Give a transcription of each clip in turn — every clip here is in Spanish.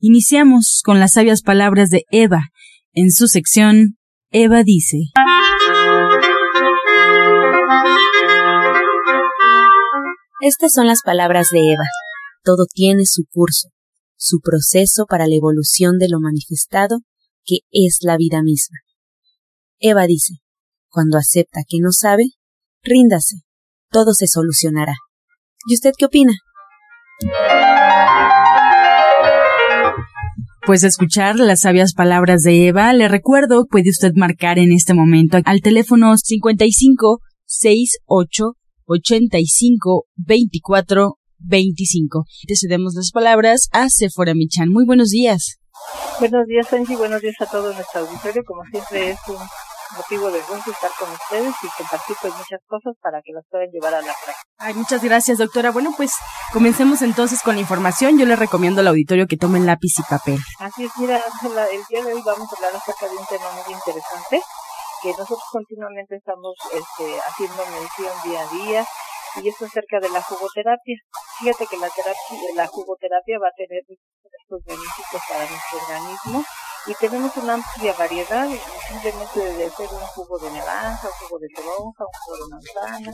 Iniciamos con las sabias palabras de Eva. En su sección, Eva dice. Estas son las palabras de Eva. Todo tiene su curso, su proceso para la evolución de lo manifestado, que es la vida misma. Eva dice, cuando acepta que no sabe, ríndase, todo se solucionará. ¿Y usted qué opina? Pues escuchar las sabias palabras de Eva, le recuerdo, puede usted marcar en este momento al teléfono 55 68 85 24 25. Te cedemos las palabras a Sephora Michan. Muy buenos días. Buenos días, Angie. Buenos días a todo nuestro auditorio. Como siempre, es un motivo de gusto estar con ustedes y compartir pues muchas cosas para que las puedan llevar a la práctica. Ay, muchas gracias, doctora. Bueno, pues comencemos entonces con la información. Yo le recomiendo al auditorio que tomen lápiz y papel. Así es, mira, el día de hoy vamos a hablar acerca de un tema muy interesante que nosotros continuamente estamos este, haciendo mención día a día y es acerca de la jugoterapia. Fíjate que la terapia, la jugoterapia va a tener estos beneficios para nuestro organismo y tenemos una amplia variedad, simplemente de ser un jugo de naranja, un jugo de toronja, un jugo de manzana.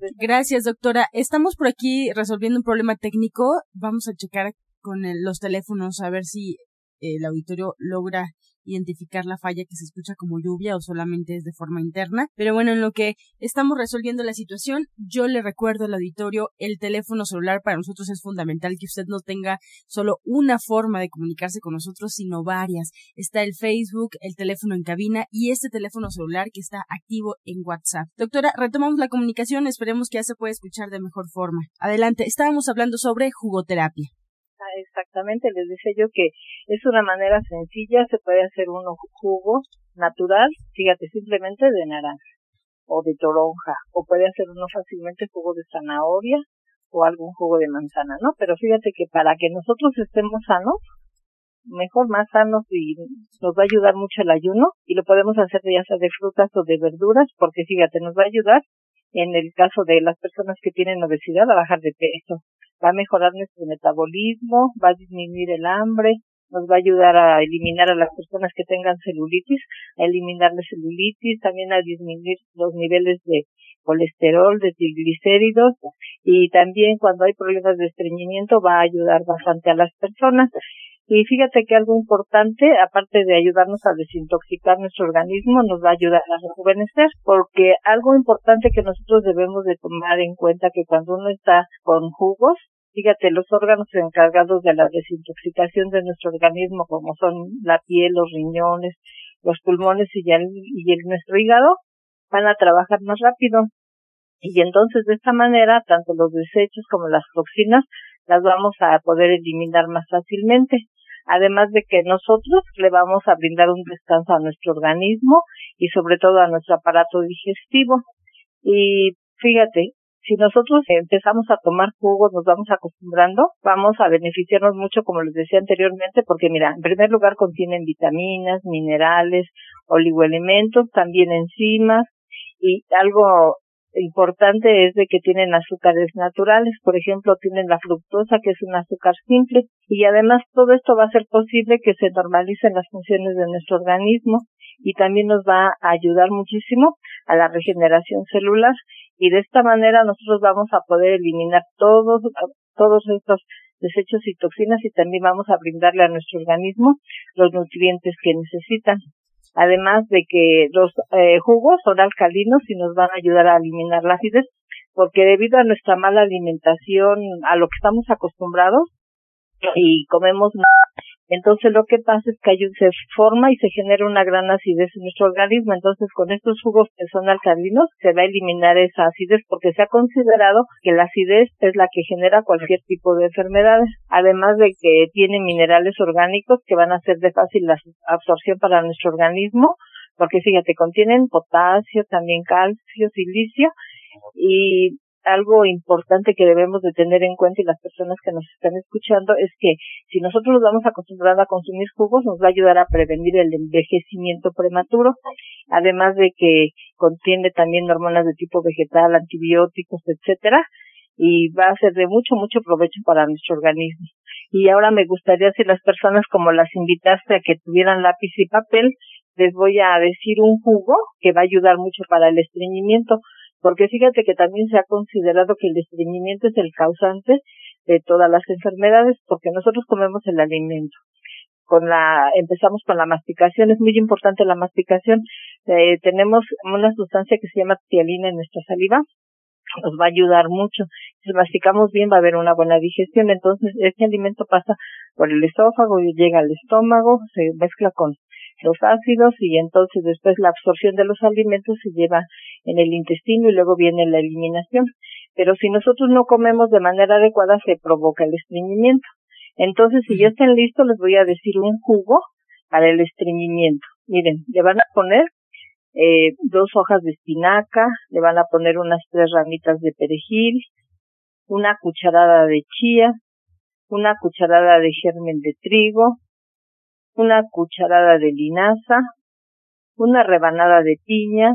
de- Gracias, doctora. Estamos por aquí resolviendo un problema técnico. Vamos a checar con el- los teléfonos a ver si el auditorio logra identificar la falla que se escucha como lluvia o solamente es de forma interna. Pero bueno, en lo que estamos resolviendo la situación, yo le recuerdo al auditorio el teléfono celular para nosotros es fundamental que usted no tenga solo una forma de comunicarse con nosotros, sino varias. Está el Facebook, el teléfono en cabina y este teléfono celular que está activo en WhatsApp. Doctora, retomamos la comunicación, esperemos que ya se pueda escuchar de mejor forma. Adelante, estábamos hablando sobre jugoterapia. Exactamente, les decía yo que es una manera sencilla, se puede hacer un jugo natural, fíjate, simplemente de naranja o de toronja, o puede hacer uno fácilmente jugo de zanahoria o algún jugo de manzana, ¿no? Pero fíjate que para que nosotros estemos sanos, mejor más sanos y nos va a ayudar mucho el ayuno y lo podemos hacer ya sea de frutas o de verduras porque fíjate, nos va a ayudar en el caso de las personas que tienen obesidad a bajar de peso, va a mejorar nuestro metabolismo, va a disminuir el hambre, nos va a ayudar a eliminar a las personas que tengan celulitis, a eliminar la celulitis, también a disminuir los niveles de colesterol, de triglicéridos y también cuando hay problemas de estreñimiento va a ayudar bastante a las personas. Y fíjate que algo importante, aparte de ayudarnos a desintoxicar nuestro organismo, nos va a ayudar a rejuvenecer, porque algo importante que nosotros debemos de tomar en cuenta que cuando uno está con jugos, fíjate, los órganos encargados de la desintoxicación de nuestro organismo, como son la piel, los riñones, los pulmones y, el, y el, nuestro hígado, van a trabajar más rápido. Y entonces de esta manera, tanto los desechos como las toxinas las vamos a poder eliminar más fácilmente. Además de que nosotros le vamos a brindar un descanso a nuestro organismo y sobre todo a nuestro aparato digestivo. Y fíjate, si nosotros empezamos a tomar jugos, nos vamos acostumbrando, vamos a beneficiarnos mucho, como les decía anteriormente, porque mira, en primer lugar contienen vitaminas, minerales, oligoelementos, también enzimas y algo importante es de que tienen azúcares naturales, por ejemplo, tienen la fructosa, que es un azúcar simple, y además todo esto va a hacer posible que se normalicen las funciones de nuestro organismo y también nos va a ayudar muchísimo a la regeneración celular y de esta manera nosotros vamos a poder eliminar todos todos estos desechos y toxinas y también vamos a brindarle a nuestro organismo los nutrientes que necesitan además de que los eh, jugos son alcalinos y nos van a ayudar a eliminar la acidez, porque debido a nuestra mala alimentación, a lo que estamos acostumbrados, y comemos Entonces lo que pasa es que hay un, se forma y se genera una gran acidez en nuestro organismo. Entonces con estos jugos que son alcalinos se va a eliminar esa acidez porque se ha considerado que la acidez es la que genera cualquier tipo de enfermedades. Además de que tiene minerales orgánicos que van a ser de fácil absorción para nuestro organismo porque fíjate, contienen potasio, también calcio, silicio y algo importante que debemos de tener en cuenta y las personas que nos están escuchando es que si nosotros nos vamos acostumbrando a consumir jugos nos va a ayudar a prevenir el envejecimiento prematuro, además de que contiene también hormonas de tipo vegetal, antibióticos, etcétera, y va a ser de mucho, mucho provecho para nuestro organismo. Y ahora me gustaría si las personas como las invitaste a que tuvieran lápiz y papel, les voy a decir un jugo que va a ayudar mucho para el estreñimiento porque fíjate que también se ha considerado que el estreñimiento es el causante de todas las enfermedades, porque nosotros comemos el alimento. Con la, empezamos con la masticación, es muy importante la masticación. Eh, tenemos una sustancia que se llama tialina en nuestra saliva, nos va a ayudar mucho. Si masticamos bien va a haber una buena digestión, entonces este alimento pasa por el esófago y llega al estómago, se mezcla con los ácidos y entonces después la absorción de los alimentos se lleva en el intestino y luego viene la eliminación. Pero si nosotros no comemos de manera adecuada se provoca el estreñimiento. Entonces, si ya están listos, les voy a decir un jugo para el estreñimiento. Miren, le van a poner eh, dos hojas de espinaca, le van a poner unas tres ramitas de perejil, una cucharada de chía, una cucharada de germen de trigo, una cucharada de linaza, una rebanada de piña,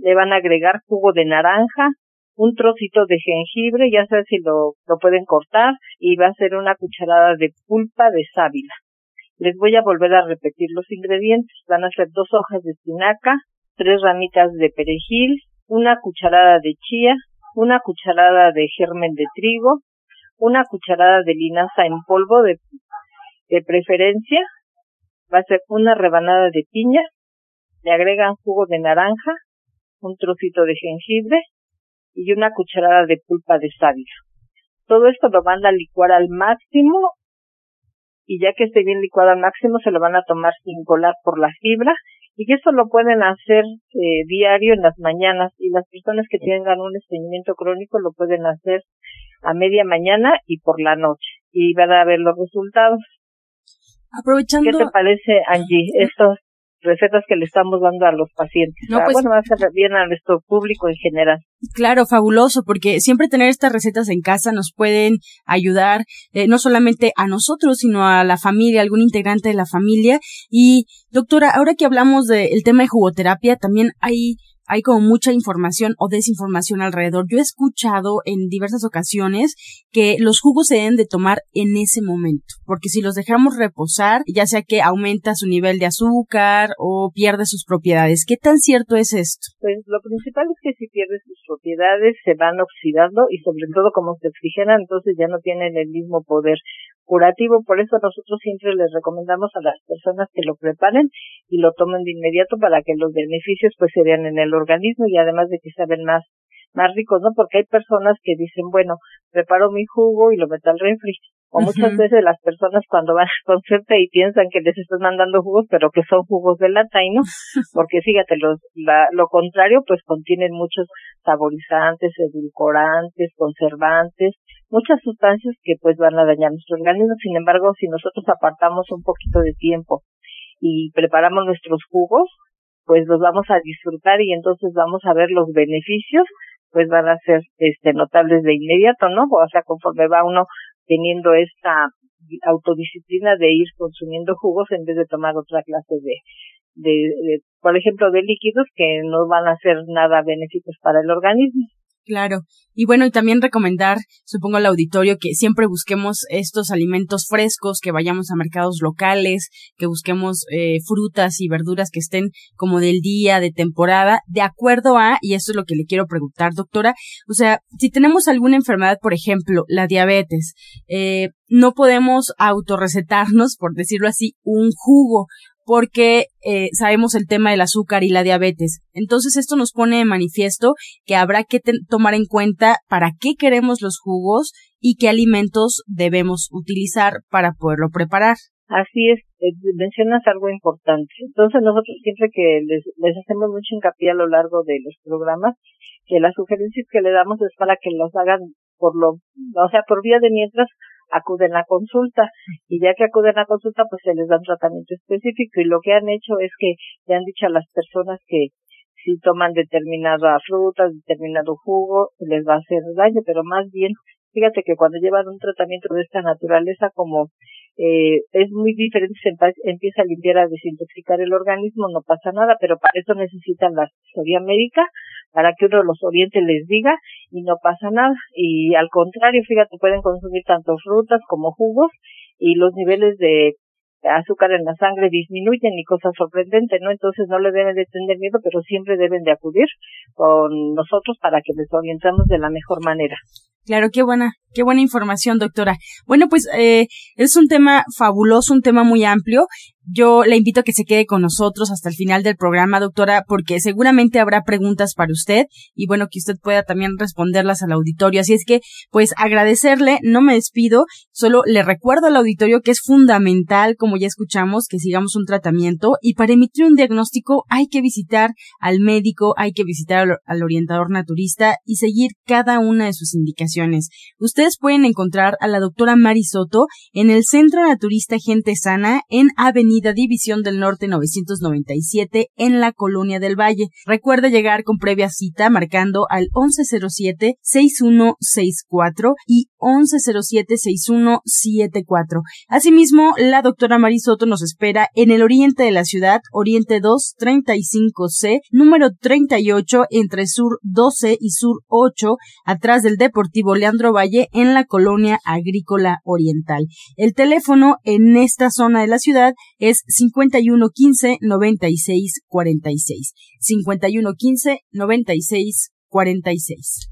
le van a agregar jugo de naranja, un trocito de jengibre, ya sabes si lo, lo pueden cortar, y va a ser una cucharada de pulpa de sábila. Les voy a volver a repetir los ingredientes. Van a ser dos hojas de espinaca, tres ramitas de perejil, una cucharada de chía, una cucharada de germen de trigo, una cucharada de linaza en polvo de, de preferencia, va a ser una rebanada de piña, le agregan jugo de naranja, un trocito de jengibre y una cucharada de pulpa de sábila. Todo esto lo van a licuar al máximo y ya que esté bien licuado al máximo se lo van a tomar sin colar por la fibra y eso lo pueden hacer eh, diario en las mañanas y las personas que tengan un estreñimiento crónico lo pueden hacer a media mañana y por la noche y van a ver los resultados. Aprovechando. ¿Qué te parece, Angie, estas recetas que le estamos dando a los pacientes? No, pues, bueno, va a ser bien a nuestro público en general. Claro, fabuloso, porque siempre tener estas recetas en casa nos pueden ayudar eh, no solamente a nosotros, sino a la familia, algún integrante de la familia. Y, doctora, ahora que hablamos del tema de jugoterapia, también hay hay como mucha información o desinformación alrededor. Yo he escuchado en diversas ocasiones que los jugos se deben de tomar en ese momento, porque si los dejamos reposar, ya sea que aumenta su nivel de azúcar o pierde sus propiedades. ¿Qué tan cierto es esto? Pues lo principal es que si pierde sus propiedades se van oxidando y sobre todo como se oxigenan, entonces ya no tienen el mismo poder curativo. Por eso nosotros siempre les recomendamos a las personas que lo preparen y lo tomen de inmediato para que los beneficios pues se vean en el organismo y además de que saben más más ricos, ¿no? Porque hay personas que dicen, bueno, preparo mi jugo y lo meto al refri. O muchas veces las personas cuando van al concepto y piensan que les estás mandando jugos, pero que son jugos de lata y no. Porque fíjate, los, la, lo contrario, pues contienen muchos saborizantes, edulcorantes, conservantes, muchas sustancias que pues van a dañar nuestro organismo. Sin embargo, si nosotros apartamos un poquito de tiempo y preparamos nuestros jugos, pues los vamos a disfrutar y entonces vamos a ver los beneficios, pues van a ser este notables de inmediato, ¿no? O sea, conforme va uno teniendo esta autodisciplina de ir consumiendo jugos en vez de tomar otra clase de, de, de, por ejemplo, de líquidos que no van a ser nada benéficos para el organismo. Claro. Y bueno, y también recomendar, supongo al auditorio, que siempre busquemos estos alimentos frescos, que vayamos a mercados locales, que busquemos eh, frutas y verduras que estén como del día, de temporada, de acuerdo a, y esto es lo que le quiero preguntar, doctora, o sea, si tenemos alguna enfermedad, por ejemplo, la diabetes, eh, no podemos autorrecetarnos, por decirlo así, un jugo porque eh, sabemos el tema del azúcar y la diabetes. Entonces esto nos pone de manifiesto que habrá que tomar en cuenta para qué queremos los jugos y qué alimentos debemos utilizar para poderlo preparar. Así es, eh, mencionas algo importante. Entonces nosotros siempre que les, les hacemos mucho hincapié a lo largo de los programas, que las sugerencias que le damos es para que los hagan por lo, o sea, por vía de mientras acuden a consulta. Y ya que acuden a consulta pues se les da un tratamiento específico. Y lo que han hecho es que le han dicho a las personas que si toman determinada fruta, determinado jugo, les va a hacer daño, pero más bien, fíjate que cuando llevan un tratamiento de esta naturaleza, como eh, es muy diferente, se empieza a limpiar, a desintoxicar el organismo, no pasa nada, pero para eso necesitan la asesoría médica, para que uno los oriente les diga y no pasa nada. Y al contrario, fíjate, pueden consumir tanto frutas como jugos y los niveles de azúcar en la sangre disminuyen y cosa sorprendente, ¿no? Entonces no le deben de tener miedo, pero siempre deben de acudir con nosotros para que les orientemos de la mejor manera. Claro, qué buena, qué buena información, doctora. Bueno, pues eh, es un tema fabuloso, un tema muy amplio. Yo le invito a que se quede con nosotros hasta el final del programa, doctora, porque seguramente habrá preguntas para usted y bueno, que usted pueda también responderlas al auditorio. Así es que, pues agradecerle, no me despido, solo le recuerdo al auditorio que es fundamental, como ya escuchamos, que sigamos un tratamiento y para emitir un diagnóstico hay que visitar al médico, hay que visitar al orientador naturista y seguir cada una de sus indicaciones. Ustedes pueden encontrar a la doctora Mari Soto en el Centro Naturista Gente Sana en Avenida División del Norte 997 en la Colonia del Valle. Recuerde llegar con previa cita marcando al 1107-6164 y 1107-6174. Asimismo, la doctora Marisoto nos espera en el oriente de la ciudad, Oriente 235C, número 38 entre Sur 12 y Sur 8, atrás del Deportivo Leandro Valle en la Colonia Agrícola Oriental. El teléfono en esta zona de la ciudad es 5115 96 46. 5115 96 46.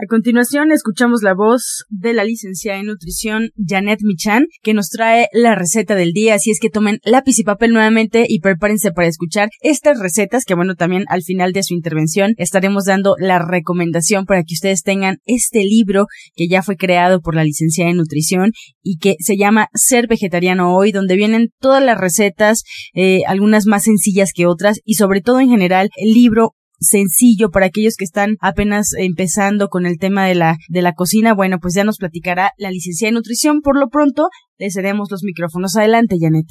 A continuación escuchamos la voz de la licenciada en nutrición Janet Michan que nos trae la receta del día, así es que tomen lápiz y papel nuevamente y prepárense para escuchar estas recetas que bueno también al final de su intervención estaremos dando la recomendación para que ustedes tengan este libro que ya fue creado por la licenciada en nutrición y que se llama Ser vegetariano hoy donde vienen todas las recetas, eh, algunas más sencillas que otras y sobre todo en general el libro sencillo para aquellos que están apenas empezando con el tema de la, de la cocina, bueno, pues ya nos platicará la licenciada en nutrición. Por lo pronto, le cedemos los micrófonos. Adelante, Janet.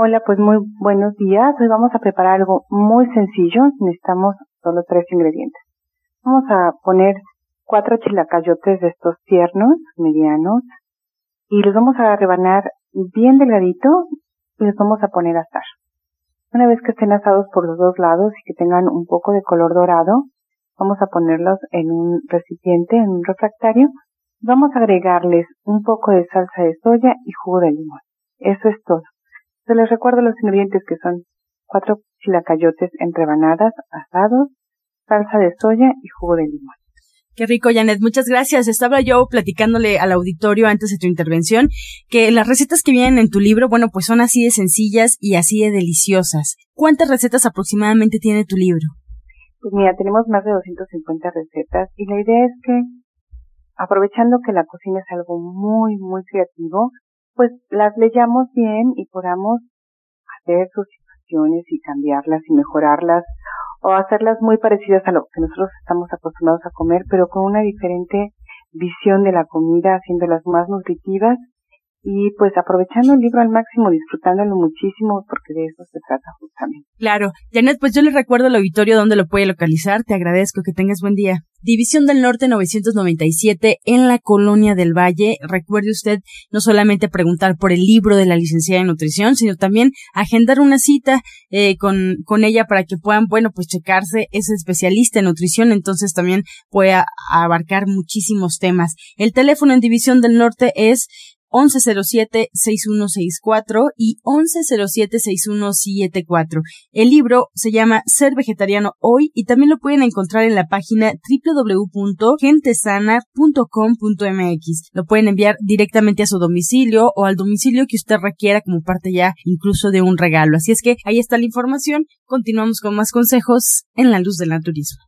Hola, pues muy buenos días. Hoy vamos a preparar algo muy sencillo. Necesitamos solo tres ingredientes. Vamos a poner cuatro chilacayotes de estos tiernos, medianos, y los vamos a rebanar bien delgadito y los vamos a poner a asar. Una vez que estén asados por los dos lados y que tengan un poco de color dorado, vamos a ponerlos en un recipiente, en un refractario. Vamos a agregarles un poco de salsa de soya y jugo de limón. Eso es todo. Se les recuerdo los ingredientes que son cuatro chilacayotes en rebanadas, asados, salsa de soya y jugo de limón. Qué rico, Janet. Muchas gracias. Estaba yo platicándole al auditorio antes de tu intervención que las recetas que vienen en tu libro, bueno, pues son así de sencillas y así de deliciosas. ¿Cuántas recetas aproximadamente tiene tu libro? Pues mira, tenemos más de 250 recetas y la idea es que, aprovechando que la cocina es algo muy, muy creativo, pues las leyamos bien y podamos hacer sus situaciones y cambiarlas y mejorarlas o hacerlas muy parecidas a lo que nosotros estamos acostumbrados a comer, pero con una diferente visión de la comida, haciéndolas más nutritivas y pues aprovechando el libro al máximo, disfrutándolo muchísimo, porque de eso se trata justamente. Claro. Janet, pues yo le recuerdo al auditorio dónde lo puede localizar. Te agradezco, que tengas buen día. División del Norte 997 en la Colonia del Valle. Recuerde usted no solamente preguntar por el libro de la licenciada en nutrición, sino también agendar una cita eh, con, con ella para que puedan, bueno, pues checarse. Es especialista en nutrición, entonces también puede abarcar muchísimos temas. El teléfono en División del Norte es 1107-6164 y 1107-6174. El libro se llama Ser Vegetariano Hoy y también lo pueden encontrar en la página www.gentesana.com.mx. Lo pueden enviar directamente a su domicilio o al domicilio que usted requiera como parte ya incluso de un regalo. Así es que ahí está la información. Continuamos con más consejos en la luz del naturismo.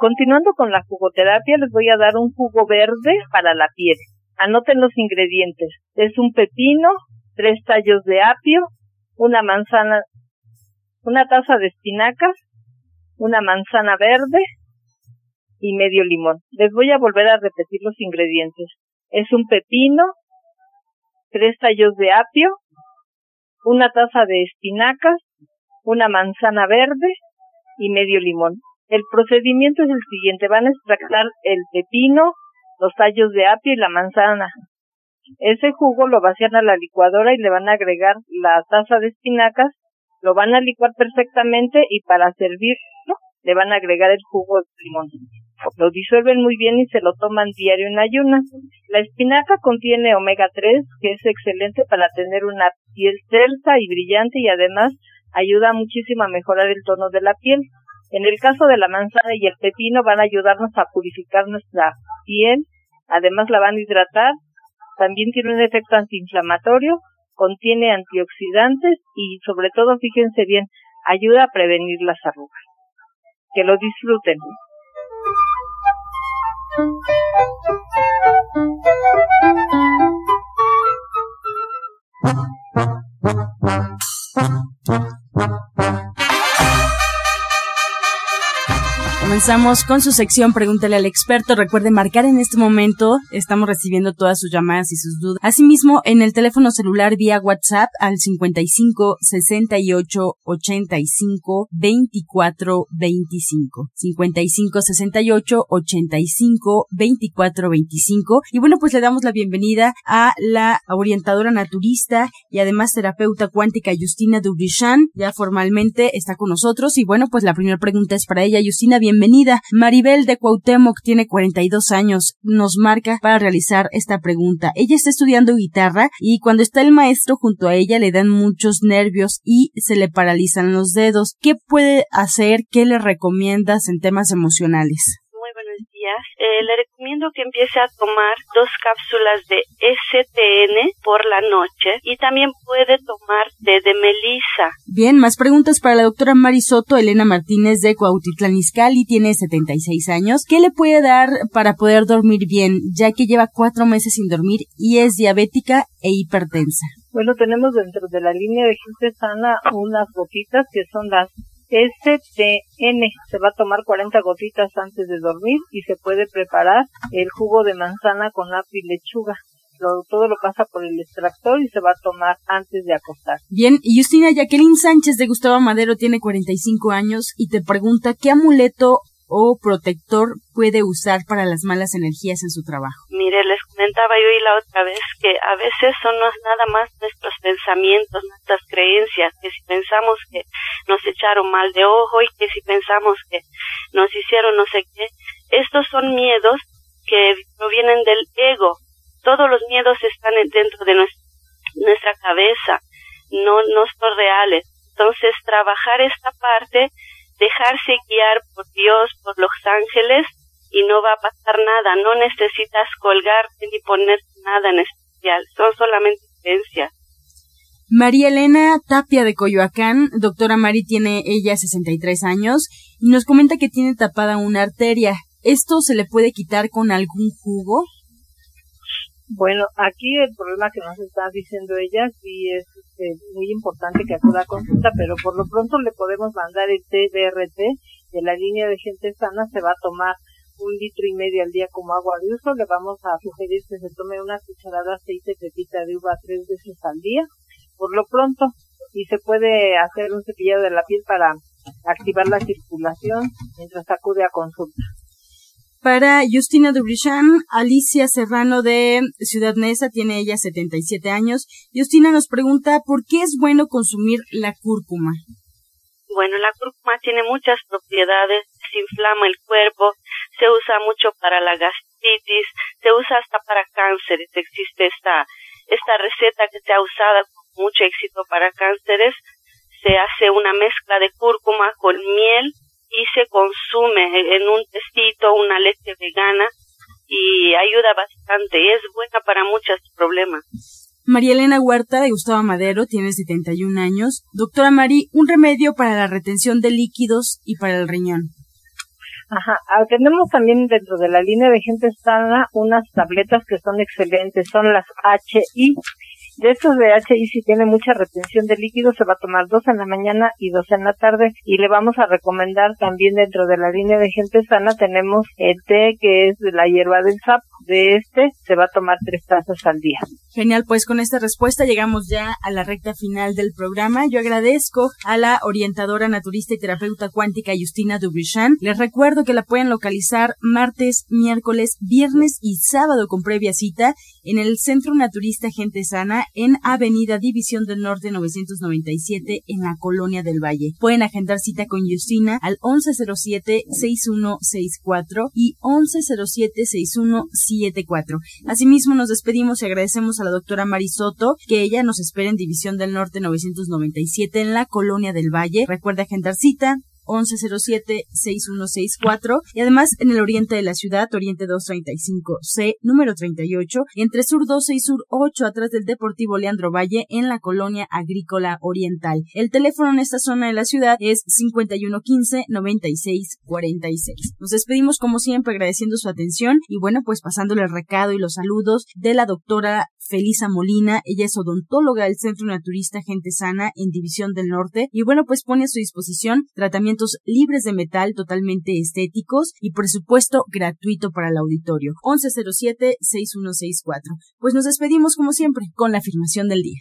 Continuando con la jugoterapia, les voy a dar un jugo verde para la piel. Anoten los ingredientes. Es un pepino, tres tallos de apio, una manzana, una taza de espinacas, una manzana verde y medio limón. Les voy a volver a repetir los ingredientes. Es un pepino, tres tallos de apio, una taza de espinacas, una manzana verde y medio limón. El procedimiento es el siguiente. Van a extractar el pepino, los tallos de apio y la manzana. Ese jugo lo vacían a la licuadora y le van a agregar la taza de espinacas, lo van a licuar perfectamente y para servirlo le van a agregar el jugo de limón. Lo disuelven muy bien y se lo toman diario en ayunas. La espinaca contiene omega 3, que es excelente para tener una piel tersa y brillante y además ayuda muchísimo a mejorar el tono de la piel. En el caso de la manzana y el pepino van a ayudarnos a purificar nuestra piel, además la van a hidratar, también tiene un efecto antiinflamatorio, contiene antioxidantes y sobre todo, fíjense bien, ayuda a prevenir las arrugas. Que lo disfruten. Comenzamos con su sección Pregúntale al experto. Recuerde marcar en este momento. Estamos recibiendo todas sus llamadas y sus dudas. Asimismo, en el teléfono celular vía WhatsApp al 55 68 85 24 25. 55 68 85 24 25. Y bueno, pues le damos la bienvenida a la orientadora naturista y además terapeuta cuántica Justina Dubrichan. Ya formalmente está con nosotros. Y bueno, pues la primera pregunta es para ella. Justina, bienvenida bienvenida. Maribel de Cuauhtémoc tiene 42 años. Nos marca para realizar esta pregunta. Ella está estudiando guitarra y cuando está el maestro junto a ella le dan muchos nervios y se le paralizan los dedos. ¿Qué puede hacer? ¿Qué le recomiendas en temas emocionales? Eh, le recomiendo que empiece a tomar dos cápsulas de STN por la noche y también puede tomar de, de melisa. Bien, más preguntas para la doctora Marisoto. Elena Martínez de Cuautitlán Izcalli tiene 76 años. ¿Qué le puede dar para poder dormir bien, ya que lleva cuatro meses sin dormir y es diabética e hipertensa? Bueno, tenemos dentro de la línea de gente sana unas gotitas que son las STN. Se va a tomar 40 gotitas antes de dormir y se puede preparar el jugo de manzana con apio y lechuga. todo lo pasa por el extractor y se va a tomar antes de acostar. Bien, Justina Jacqueline Sánchez de Gustavo Madero tiene 45 años y te pregunta qué amuleto o protector puede usar para las malas energías en su trabajo? Mire, les comentaba yo y la otra vez que a veces son nada más nuestros pensamientos, nuestras creencias, que si pensamos que nos echaron mal de ojo y que si pensamos que nos hicieron no sé qué, estos son miedos que provienen del ego. Todos los miedos están dentro de nuestra cabeza, no, no son reales. Entonces, trabajar esta parte dejarse guiar por Dios, por los ángeles, y no va a pasar nada. No necesitas colgarte ni poner nada en especial. Son solamente creencias. María Elena Tapia de Coyoacán, doctora Mari tiene ella 63 años y nos comenta que tiene tapada una arteria. ¿Esto se le puede quitar con algún jugo? Bueno, aquí el problema que nos está diciendo ella sí es este, muy importante que acuda a consulta, pero por lo pronto le podemos mandar el TDRT de la línea de gente sana, se va a tomar un litro y medio al día como agua de uso, le vamos a sugerir que se tome una cucharada de aceite pepita de uva tres veces al día, por lo pronto, y se puede hacer un cepillado de la piel para activar la circulación mientras acude a consulta. Para Justina Dubrichan, Alicia Serrano de Ciudad Neza, tiene ella 77 años. Justina nos pregunta por qué es bueno consumir la cúrcuma. Bueno, la cúrcuma tiene muchas propiedades, desinflama el cuerpo, se usa mucho para la gastritis, se usa hasta para cánceres. Existe esta, esta receta que se ha usado con mucho éxito para cánceres. Se hace una mezcla de cúrcuma con miel y se consume en un testito, una leche vegana y ayuda bastante y es buena para muchos problemas. María Elena Huerta de Gustavo Madero tiene 71 años. Doctora Mari, un remedio para la retención de líquidos y para el riñón. Ajá, ah, tenemos también dentro de la línea de gente sana unas tabletas que son excelentes, son las HI de estos y si tiene mucha retención de líquido, se va a tomar dos en la mañana y dos en la tarde. Y le vamos a recomendar también dentro de la línea de gente sana, tenemos el té que es de la hierba del sapo. De este se va a tomar tres tazas al día. Genial, pues con esta respuesta llegamos ya a la recta final del programa. Yo agradezco a la orientadora naturista y terapeuta cuántica Justina Dubrichan. Les recuerdo que la pueden localizar martes, miércoles, viernes y sábado con previa cita en el Centro Naturista Gente Sana en Avenida División del Norte 997 en la Colonia del Valle. Pueden agendar cita con Justina al 1107-6164 y 1107-6174. Asimismo, nos despedimos y agradecemos a la doctora Marisoto que ella nos espera en División del Norte 997 en la Colonia del Valle. Recuerda agendar cita 1107-6164 y además en el oriente de la ciudad, Oriente 235C, número 38, entre Sur 12 y Sur 8, atrás del Deportivo Leandro Valle, en la colonia agrícola oriental. El teléfono en esta zona de la ciudad es 5115-9646. Nos despedimos como siempre agradeciendo su atención y bueno, pues pasándole el recado y los saludos de la doctora Felisa Molina. Ella es odontóloga del Centro Naturista Gente Sana en División del Norte y bueno, pues pone a su disposición tratamientos libres de metal totalmente estéticos y por supuesto gratuito para el auditorio. 1107-6164. Pues nos despedimos como siempre con la afirmación del día.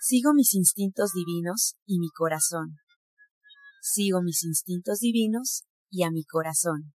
Sigo mis instintos divinos y mi corazón. Sigo mis instintos divinos y a mi corazón.